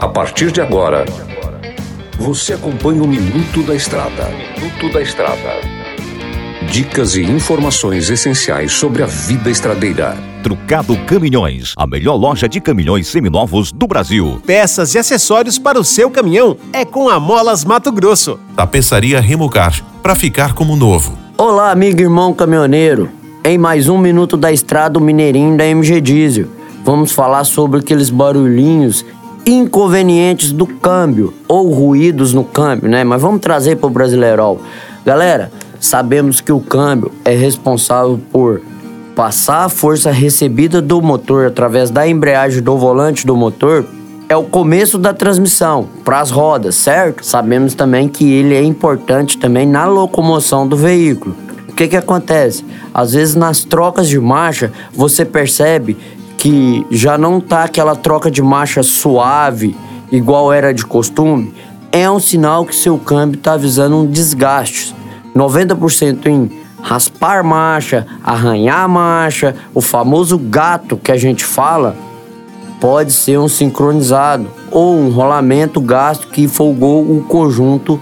A partir de agora, você acompanha o Minuto da Estrada. Minuto da Estrada. Dicas e informações essenciais sobre a vida estradeira. Trucado Caminhões, a melhor loja de caminhões seminovos do Brasil. Peças e acessórios para o seu caminhão é com a Molas Mato Grosso. Tapeçaria Remocar, para ficar como novo. Olá, amigo e irmão caminhoneiro. Em mais um Minuto da Estrada, o Mineirinho da MG Diesel. Vamos falar sobre aqueles barulhinhos inconvenientes do câmbio ou ruídos no câmbio, né? Mas vamos trazer para o Brasileirol. Galera, sabemos que o câmbio é responsável por passar a força recebida do motor através da embreagem do volante do motor é o começo da transmissão para as rodas, certo? Sabemos também que ele é importante também na locomoção do veículo. O que que acontece? Às vezes nas trocas de marcha você percebe que já não tá aquela troca de marcha suave, igual era de costume, é um sinal que seu câmbio está avisando um desgaste. 90% em raspar marcha, arranhar marcha, o famoso gato que a gente fala, pode ser um sincronizado ou um rolamento gasto que folgou o conjunto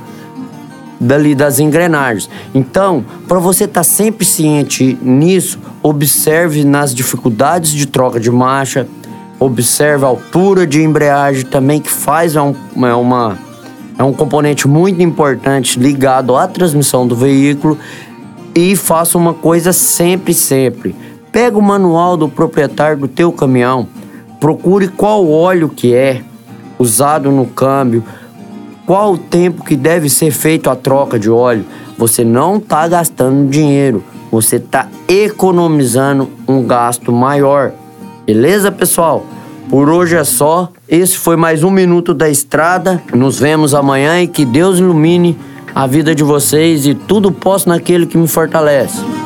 dali das engrenagens. Então, para você estar tá sempre ciente nisso, observe nas dificuldades de troca de marcha, observe a altura de embreagem também que faz é, um, é uma é um componente muito importante ligado à transmissão do veículo e faça uma coisa sempre sempre. Pega o manual do proprietário do teu caminhão, procure qual óleo que é usado no câmbio, qual o tempo que deve ser feito a troca de óleo. Você não está gastando dinheiro, você está economizando um gasto maior. Beleza, pessoal? Por hoje é só. Esse foi mais um minuto da estrada. Nos vemos amanhã e que Deus ilumine a vida de vocês e tudo posso naquele que me fortalece.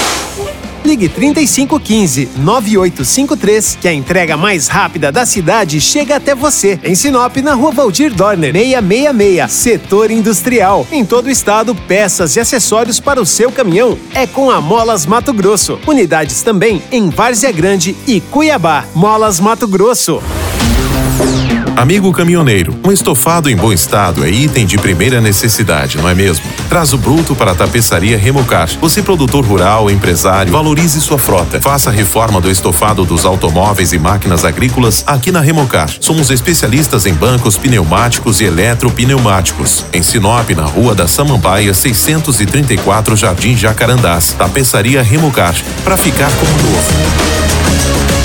Ligue 3515 9853 que a entrega mais rápida da cidade chega até você. Em Sinop, na Rua Valdir Dorner, 666, Setor Industrial. Em todo o estado, peças e acessórios para o seu caminhão é com a Molas Mato Grosso. Unidades também em Várzea Grande e Cuiabá. Molas Mato Grosso. Amigo caminhoneiro, um estofado em bom estado é item de primeira necessidade, não é mesmo? Traz o bruto para a tapeçaria Remocar. Você, produtor rural, empresário, valorize sua frota. Faça a reforma do estofado dos automóveis e máquinas agrícolas aqui na Remocar. Somos especialistas em bancos pneumáticos e eletropneumáticos. Em Sinop, na Rua da Samambaia, 634 Jardim Jacarandás. Tapeçaria Remocar. Para ficar como novo.